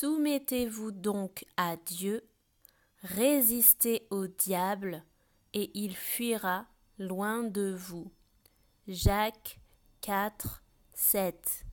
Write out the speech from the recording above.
Soumettez-vous donc à Dieu, résistez au diable, et il fuira loin de vous. Jacques 4, 7